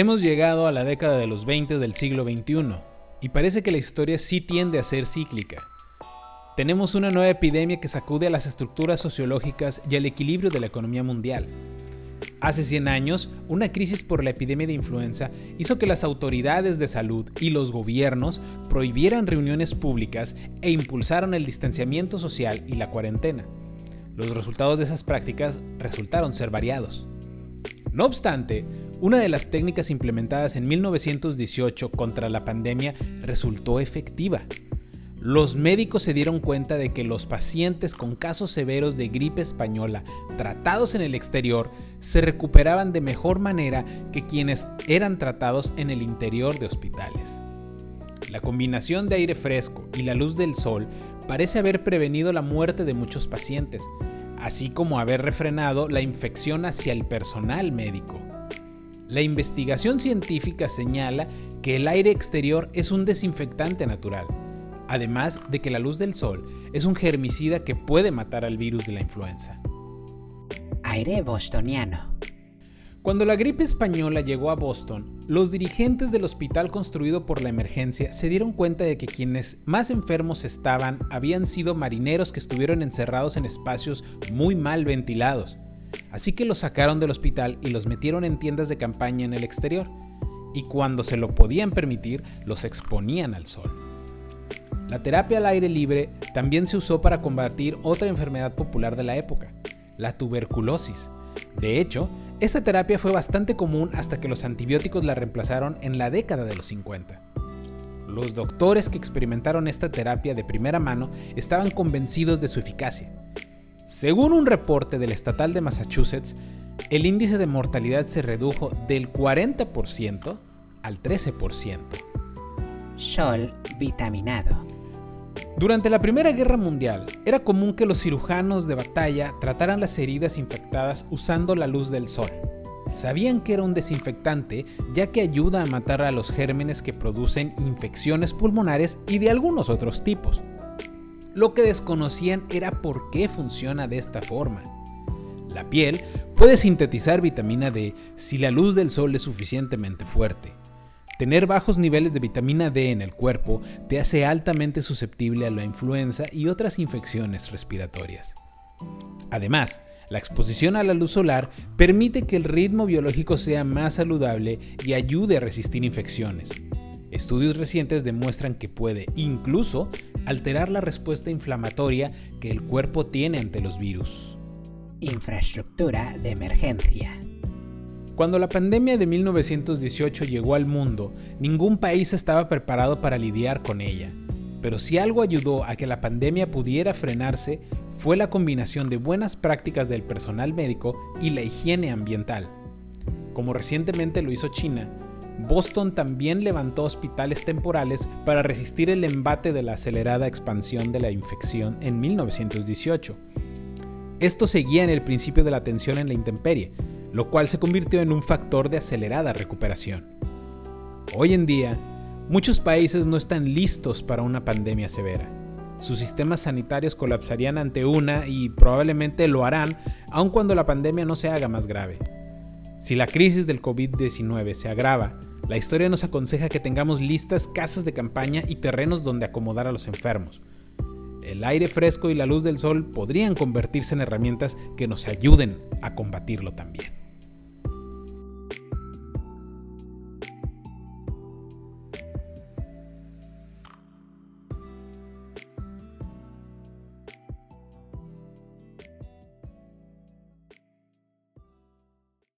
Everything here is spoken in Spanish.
Hemos llegado a la década de los 20 del siglo XXI y parece que la historia sí tiende a ser cíclica. Tenemos una nueva epidemia que sacude a las estructuras sociológicas y al equilibrio de la economía mundial. Hace 100 años, una crisis por la epidemia de influenza hizo que las autoridades de salud y los gobiernos prohibieran reuniones públicas e impulsaron el distanciamiento social y la cuarentena. Los resultados de esas prácticas resultaron ser variados. No obstante, una de las técnicas implementadas en 1918 contra la pandemia resultó efectiva. Los médicos se dieron cuenta de que los pacientes con casos severos de gripe española tratados en el exterior se recuperaban de mejor manera que quienes eran tratados en el interior de hospitales. La combinación de aire fresco y la luz del sol parece haber prevenido la muerte de muchos pacientes, así como haber refrenado la infección hacia el personal médico. La investigación científica señala que el aire exterior es un desinfectante natural, además de que la luz del sol es un germicida que puede matar al virus de la influenza. Aire bostoniano. Cuando la gripe española llegó a Boston, los dirigentes del hospital construido por la emergencia se dieron cuenta de que quienes más enfermos estaban habían sido marineros que estuvieron encerrados en espacios muy mal ventilados Así que los sacaron del hospital y los metieron en tiendas de campaña en el exterior, y cuando se lo podían permitir, los exponían al sol. La terapia al aire libre también se usó para combatir otra enfermedad popular de la época, la tuberculosis. De hecho, esta terapia fue bastante común hasta que los antibióticos la reemplazaron en la década de los 50. Los doctores que experimentaron esta terapia de primera mano estaban convencidos de su eficacia según un reporte del estatal de Massachusetts, el índice de mortalidad se redujo del 40% al 13%. Sol vitaminado. Durante la Primera Guerra Mundial, era común que los cirujanos de batalla trataran las heridas infectadas usando la luz del sol. Sabían que era un desinfectante ya que ayuda a matar a los gérmenes que producen infecciones pulmonares y de algunos otros tipos. Lo que desconocían era por qué funciona de esta forma. La piel puede sintetizar vitamina D si la luz del sol es suficientemente fuerte. Tener bajos niveles de vitamina D en el cuerpo te hace altamente susceptible a la influenza y otras infecciones respiratorias. Además, la exposición a la luz solar permite que el ritmo biológico sea más saludable y ayude a resistir infecciones. Estudios recientes demuestran que puede incluso alterar la respuesta inflamatoria que el cuerpo tiene ante los virus. Infraestructura de emergencia. Cuando la pandemia de 1918 llegó al mundo, ningún país estaba preparado para lidiar con ella. Pero si algo ayudó a que la pandemia pudiera frenarse, fue la combinación de buenas prácticas del personal médico y la higiene ambiental. Como recientemente lo hizo China, Boston también levantó hospitales temporales para resistir el embate de la acelerada expansión de la infección en 1918. Esto seguía en el principio de la tensión en la intemperie, lo cual se convirtió en un factor de acelerada recuperación. Hoy en día, muchos países no están listos para una pandemia severa. Sus sistemas sanitarios colapsarían ante una y probablemente lo harán aun cuando la pandemia no se haga más grave. Si la crisis del COVID-19 se agrava, la historia nos aconseja que tengamos listas casas de campaña y terrenos donde acomodar a los enfermos. El aire fresco y la luz del sol podrían convertirse en herramientas que nos ayuden a combatirlo también.